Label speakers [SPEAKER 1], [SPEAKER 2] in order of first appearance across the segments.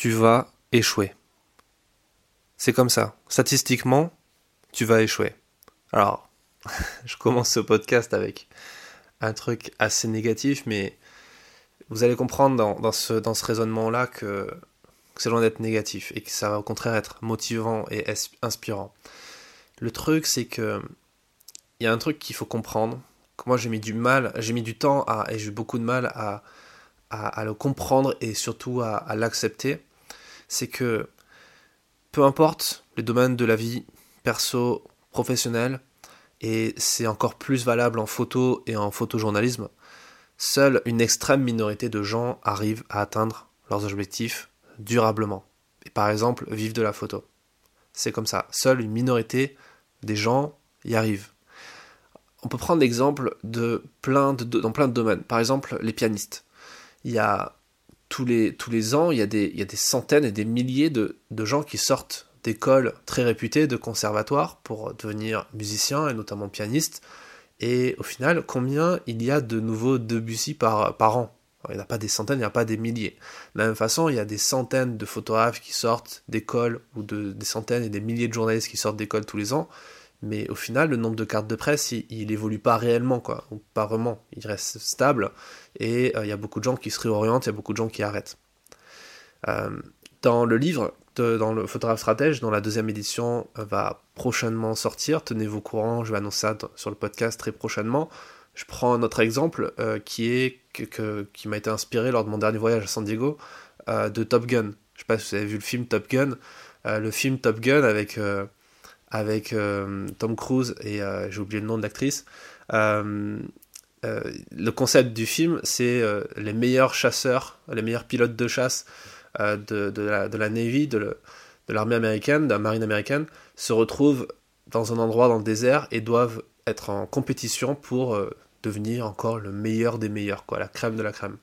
[SPEAKER 1] tu vas échouer. C'est comme ça. Statistiquement, tu vas échouer. Alors, je commence ce podcast avec un truc assez négatif, mais vous allez comprendre dans, ce, raisonnement-là que, c'est loin d'être négatif et que ça va au contraire être motivant et inspirant. Le truc, c'est que il y a un truc qu'il faut comprendre, que moi j'ai mis du mal, j'ai mis du temps et j'ai eu beaucoup de mal à, à, le comprendre et surtout à l'accepter, c'est que peu importe les domaines de la vie, perso, professionnel, et c'est encore plus valable en photo et en photojournalisme, seule une extrême minorité de gens arrivent à atteindre leurs objectifs durablement. Et par exemple, vivre de la photo. C'est comme ça. Seule une minorité des gens y arrivent. On peut prendre l'exemple de plein de, dans plein de domaines. Par exemple, les pianistes. Il y a tous les, ans, il y, a des, centaines et des milliers de, gens qui sortent d'écoles très réputées, de conservatoires, pour devenir musiciens et notamment pianistes. Et au final, combien il y a de nouveaux Debussy par, an? Il n'y a pas des centaines, il n'y a pas des milliers. De la même façon, il y a des centaines de photographes qui sortent d'écoles, ou de, des centaines et des milliers de journalistes qui sortent d'écoles tous les ans. Mais au final, le nombre de cartes de presse, il, évolue pas réellement, quoi, pas vraiment. Il reste stable, et euh, il y a beaucoup de gens qui se réorientent, il y a beaucoup de gens qui arrêtent. Euh, dans le livre, dans le photographe stratège, dont la deuxième édition euh, va prochainement sortir. Tenez-vous au courant, je vais annoncer ça sur le podcast très prochainement. Je prends un autre exemple qui que, qui m'a été inspiré lors de mon dernier voyage à San Diego de Top Gun. Je sais pas si vous avez vu le film Top Gun. le film Top Gun avec avec Tom Cruise et j'ai oublié le nom de l'actrice. le concept du film, c'est les meilleurs chasseurs, les meilleurs pilotes de chasse euh, de, la, Navy, de l'armée américaine, de la marine américaine, se retrouvent dans un endroit dans le désert et doivent être en compétition pour euh, devenir encore le meilleur des meilleurs, quoi, la crème de la crème.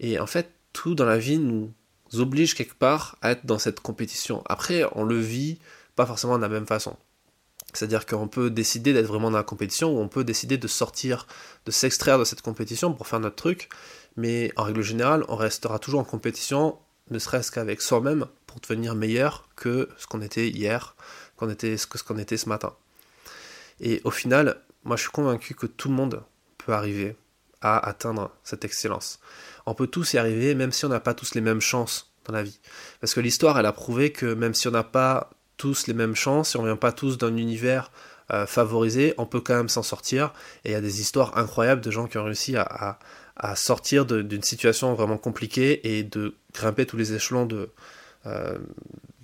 [SPEAKER 1] Et en fait, tout dans la vie nous oblige quelque part à être dans cette compétition. Après, on le vit pas forcément de la même façon. C'est-à-dire qu'on peut décider d'être vraiment dans la compétition ou on peut décider de sortir, de s'extraire de cette compétition pour faire notre truc, mais en règle générale, on restera toujours en compétition ne serait-ce qu'avec soi-même, pour devenir meilleur que ce qu'on était hier, était, que ce qu'on était ce matin. Et au final, moi je suis convaincu que tout le monde peut arriver à atteindre cette excellence. On peut tous y arriver, même si on n'a pas tous les mêmes chances dans la vie. Parce que l'histoire, elle a prouvé que même si on n'a pas tous les mêmes chances, si on ne vient pas tous d'un univers euh, favorisé, on peut quand même s'en sortir. Et il y a des histoires incroyables de gens qui ont réussi à, sortir d'une situation vraiment compliquée et de grimper tous les échelons de, euh,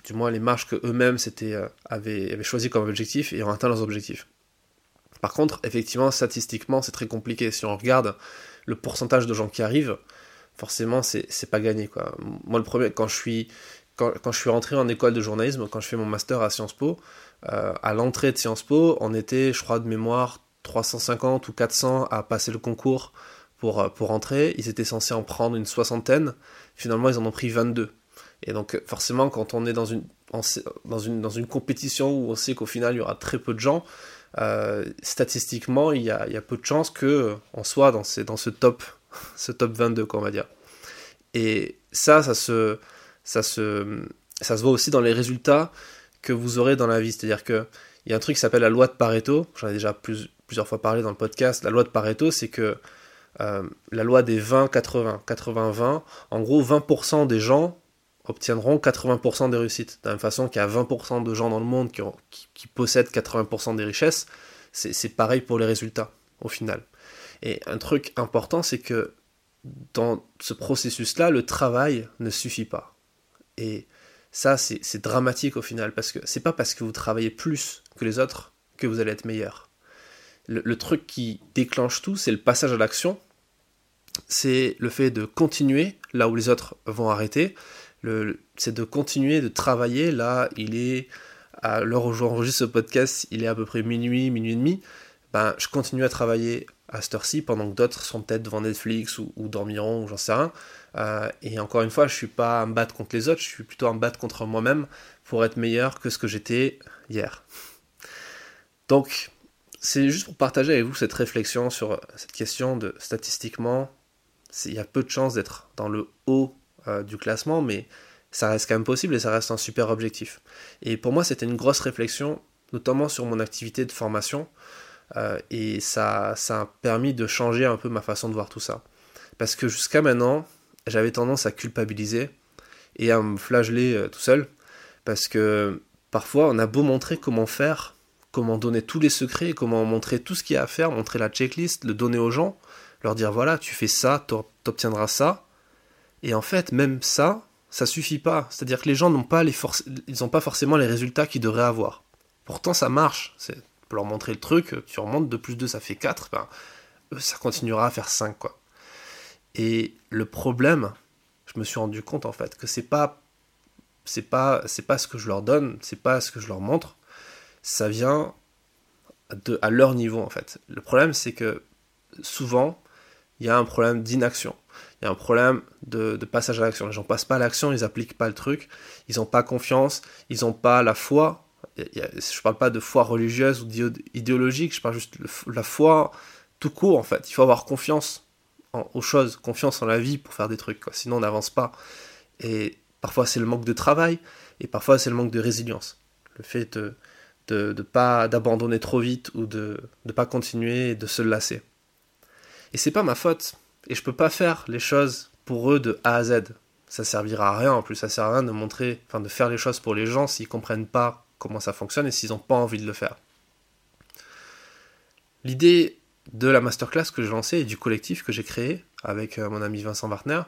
[SPEAKER 1] du moins les marches que eux-mêmes euh, avaient, avaient choisi comme objectif et ont atteint leurs objectifs. Par contre, effectivement, statistiquement, c'est très compliqué. Si on regarde le pourcentage de gens qui arrivent, forcément, c'est pas gagné. Moi, le premier, quand je suis quand, je suis rentré en école de journalisme, quand je fais mon master à Sciences Po, euh, à l'entrée de Sciences Po, on était, je crois, de mémoire, 350 ou 400 à passer le concours pour, euh, pour entrer. Ils étaient censés en prendre une soixantaine. Finalement, ils en ont pris 22. Et donc, forcément, quand on est dans une, dans une, dans une compétition où on sait qu'au final, il y aura très peu de gens, euh, statistiquement, il y, a, il y a peu de chances qu'on soit dans, ces, dans ce top, ce top 22, quoi, on va dire. Et ça, ça se, ça se, ça se voit aussi dans les résultats que vous aurez dans la vie. C'est-à-dire qu'il y a un truc qui s'appelle la loi de Pareto. J'en ai déjà plusieurs fois parlé dans le podcast. La loi de Pareto, c'est que euh, la loi des 20-80, 80-20, en gros 20% des gens obtiendront 80% des réussites. De la même façon qu'il y a 20% de gens dans le monde qui, possèdent 80% des richesses, c'est pareil pour les résultats, au final. Et un truc important, c'est que dans ce processus-là, le travail ne suffit pas. Et ça, c'est dramatique au final, parce que c'est pas parce que vous travaillez plus que les autres que vous allez être meilleur le, truc qui déclenche tout, c'est le passage à l'action. C'est le fait de continuer là où les autres vont arrêter. C'est de continuer de travailler. Là, il est à l'heure où j'enregistre ce podcast, il est à peu près minuit, minuit et demi. Ben, je continue à travailler à cette heure-ci pendant que d'autres sont peut-être devant Netflix ou, dormiront ou j'en sais rien. Euh, et encore une fois, je suis pas à me battre contre les autres, je suis plutôt à me battre contre moi-même pour être meilleur que ce que j'étais hier. Donc, c'est juste pour partager avec vous cette réflexion sur cette question de statistiquement, il y a peu de chances d'être dans le haut euh, du classement, mais ça reste quand même possible et ça reste un super objectif. Et pour moi, c'était une grosse réflexion, notamment sur mon activité de formation, euh, et ça, ça a permis de changer un peu ma façon de voir tout ça. Parce que jusqu'à maintenant, j'avais tendance à culpabiliser et à me flageller euh, tout seul, parce que parfois, on a beau montrer comment faire, comment donner tous les secrets, comment montrer tout ce qu'il y a à faire, montrer la checklist, le donner aux gens, leur dire voilà, tu fais ça, t'obtiendras ça. Et en fait, même ça, ça suffit pas. C'est-à-dire que les gens n'ont pas pas forcément les résultats qu'ils devraient avoir. Pourtant, ça marche. Pour leur montrer le truc, tu remontes de plus 2, ça fait 4, ben, ça continuera à faire 5, quoi. Et le problème, je me suis rendu compte en fait que c'est pas c'est pas c'est pas ce que je leur donne, c'est pas ce que je leur montre, ça vient de à leur niveau en fait. Le problème c'est que souvent il y a un problème d'inaction. Il y a un problème de, passage à l'action. Les gens passent pas à l'action, ils appliquent pas le truc, ils n'ont pas confiance, ils n'ont pas la foi. Je ne parle pas de foi religieuse ou idéologique, je parle juste de la foi tout court en fait. Il faut avoir confiance aux choses, confiance en la vie pour faire des trucs. Sinon on n'avance pas. Et parfois c'est le manque de travail et parfois c'est le manque de résilience. Le fait de de, pas d'abandonner trop vite ou de ne pas continuer et de se lasser. Et c'est pas ma faute. Et je peux pas faire les choses pour eux de A à Z. Ça servira à rien en plus, ça sert à rien de montrer, enfin de faire les choses pour les gens s'ils comprennent pas comment ça fonctionne et s'ils n'ont pas envie de le faire. L'idée de la masterclass que j'ai lancée et du collectif que j'ai créé avec euh, mon ami Vincent Wartner,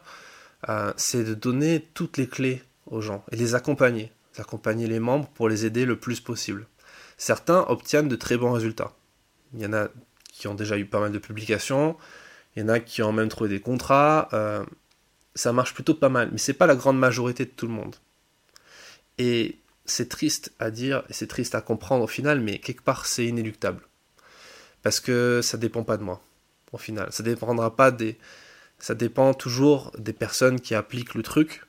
[SPEAKER 1] euh, c'est de donner toutes les clés aux gens et les accompagner, accompagner les membres pour les aider le plus possible. Certains obtiennent de très bons résultats. Il y en a qui ont déjà eu pas mal de publications, il y en a qui ont même trouvé des contrats. Euh, ça marche plutôt pas mal, mais c'est pas la grande majorité de tout le monde. Et c'est triste à dire, et c'est triste à comprendre au final, mais quelque part c'est inéluctable. Parce que ça dépend pas de moi, au final. Ça dépendra pas des. Ça dépend toujours des personnes qui appliquent le truc.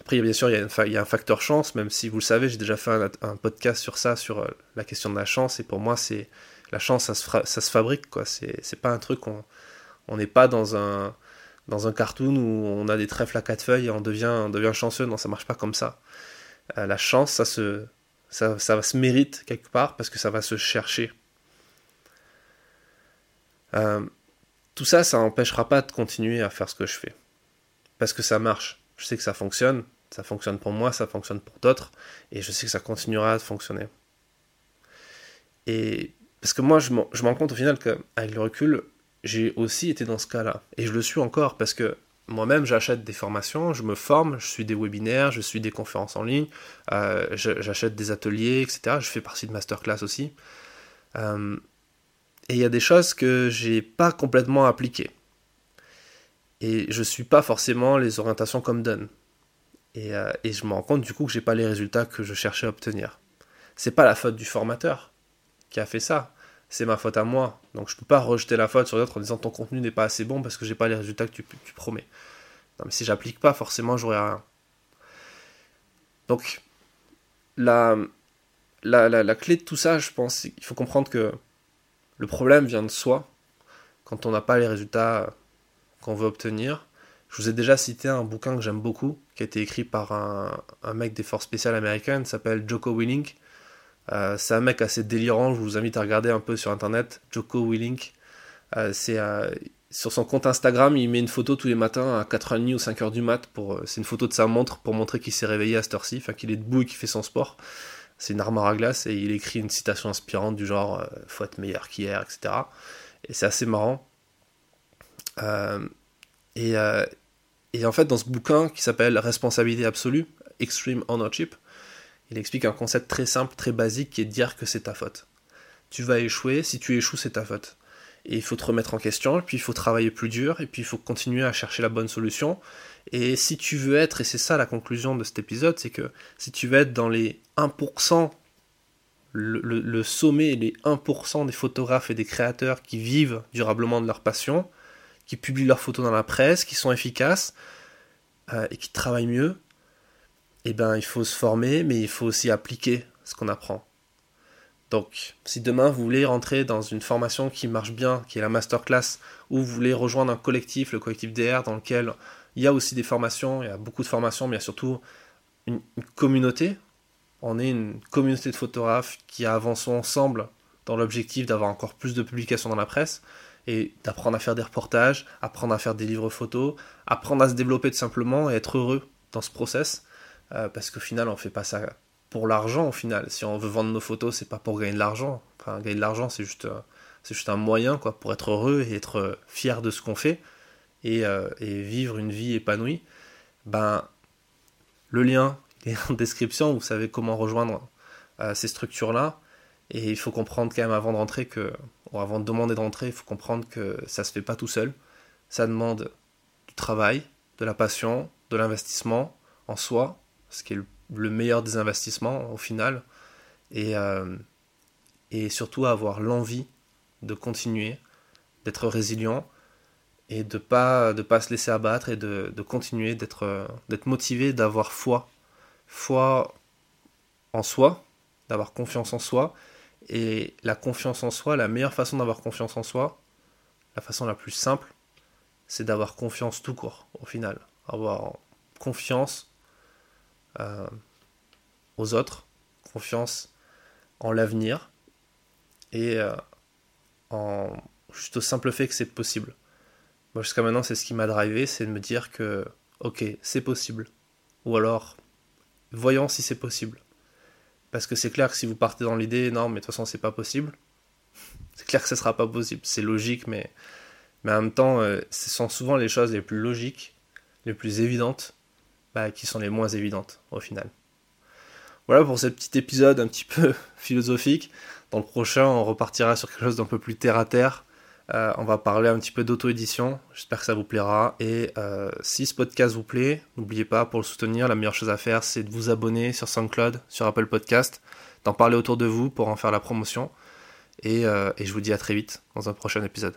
[SPEAKER 1] Après, bien sûr, il y, a un facteur chance, même si vous le savez, j'ai déjà fait un, podcast sur ça, sur euh, la question de la chance, et pour moi, c'est la chance, ça se, fabrique, quoi. C'est pas un truc qu'on on n'est pas dans un, dans un cartoon où on a des trèfles à quatre feuilles et on devient, devient chanceux. Non, ça marche pas comme ça. Euh, la chance, ça se, ça, ça se mérite quelque part parce que ça va se chercher. Euh, tout ça, ça n'empêchera pas de continuer à faire ce que je fais. Parce que ça marche. Je sais que ça fonctionne. Ça fonctionne pour moi, ça fonctionne pour d'autres. Et je sais que ça continuera à fonctionner. Et parce que moi, je me rends compte au final qu'avec le recul, j'ai aussi été dans ce cas-là. Et je le suis encore parce que moi-même, j'achète des formations, je me forme, je suis des webinaires, je suis des conférences en ligne, euh, j'achète des ateliers, etc. Je fais partie de masterclass aussi. Euh, et il y a des choses que j'ai pas complètement appliquées. Et je suis pas forcément les orientations comme donne. Et, euh, et je me rends compte du coup que j'ai pas les résultats que je cherchais à obtenir. C'est pas la faute du formateur qui a fait ça c'est ma faute à moi. Donc je peux pas rejeter la faute sur d'autres en disant ton contenu n'est pas assez bon parce que j'ai pas les résultats que tu, promets. Non, mais si j'applique pas, forcément j'aurai rien. Donc la, la, la, clé de tout ça, je pense, il faut comprendre que le problème vient de soi quand on n'a pas les résultats qu'on veut obtenir. Je vous ai déjà cité un bouquin que j'aime beaucoup, qui a été écrit par un, mec des forces spéciales américaines, s'appelle Joko Willink. Euh, c'est un mec assez délirant, je vous invite à regarder un peu sur internet, Joko Willink. Euh, c'est euh, sur son compte Instagram, il met une photo tous les matins à 4h30 ou 5h du mat. C'est une photo de sa montre pour montrer qu'il s'est réveillé à cette heure-ci, enfin qu'il est debout et qu'il fait son sport. C'est une armoire à glace et il écrit une citation inspirante du genre faut être meilleur qu'hier, etc. Et c'est assez marrant. et, et en fait, dans ce bouquin qui s'appelle Responsabilité absolue, Extreme Ownership, il explique un concept très simple, très basique, qui est de dire que c'est ta faute. Tu vas échouer, si tu échoues, c'est ta faute. Et il faut te remettre en question, et puis il faut travailler plus dur, et puis il faut continuer à chercher la bonne solution. Et si tu veux être, et c'est ça la conclusion de cet épisode, c'est que si tu veux être dans les 1%, le, sommet, les 1% des photographes et des créateurs qui vivent durablement de leur passion, qui publient leurs photos dans la presse, qui sont efficaces, euh, et qui travaillent mieux, eh ben, il faut se former, mais il faut aussi appliquer ce qu'on apprend. Donc, si demain vous voulez rentrer dans une formation qui marche bien, qui est la masterclass, ou vous voulez rejoindre un collectif, le collectif DR, dans lequel Il y a aussi des formations, il y a beaucoup de formations, mais il y a surtout une, communauté. On est une communauté de photographes qui avancent ensemble dans l'objectif d'avoir encore plus de publications dans la presse et d'apprendre à faire des reportages, apprendre à faire des livres photos, apprendre à se développer tout simplement et être heureux dans ce process. Euh, parce qu'au final, on fait pas ça pour l'argent. Au final, si on veut vendre nos photos, c'est pas pour gagner de l'argent. Gagner de l'argent, c'est juste, euh, c'est juste un moyen quoi pour être heureux et être fier de ce qu'on fait et, euh, et, vivre une vie épanouie. Ben, le lien est en description. Vous savez comment rejoindre ces structures-là. Et il faut comprendre quand même avant de rentrer que, ou avant de demander de rentrer, il faut comprendre que ça se fait pas tout seul. Ça demande du travail, de la passion, de l'investissement en soi, ce qui est le meilleur des investissements au final, et, euh, et surtout avoir l'envie de continuer, d'être résilient et de pas de pas se laisser abattre et de, de continuer d'être d'être motivé, d'avoir foi, foi en soi, d'avoir confiance en soi et la confiance en soi, la meilleure façon d'avoir confiance en soi, la façon la plus simple, c'est d'avoir confiance tout court, au final. Avoir confiance euh, aux autres, confiance en l'avenir, et euh, en juste au simple fait que c'est possible. Moi, jusqu'à maintenant, c'est ce qui m'a drivé, c'est de me dire que, ok, c'est possible. Ou alors, voyons si c'est possible. Parce que c'est clair que si vous partez dans l'idée, non, mais de toute façon, c'est pas possible, c'est clair que ce sera pas possible. C'est logique, mais, mais en même temps, euh, ce sont souvent les choses les plus logiques, les plus évidentes, bah, qui sont les moins évidentes au final. Voilà pour ce petit épisode un petit peu philosophique. Dans le prochain, on repartira sur quelque chose d'un peu plus terre à terre. Euh, on va parler un petit peu d'auto-édition. J'espère que ça vous plaira. Et euh, si ce podcast vous plaît, n'oubliez pas, pour le soutenir, la meilleure chose à faire, c'est de vous abonner sur SoundCloud, sur Apple Podcast, d'en parler autour de vous pour en faire la promotion. Et, euh, et je vous dis à très vite dans un prochain épisode.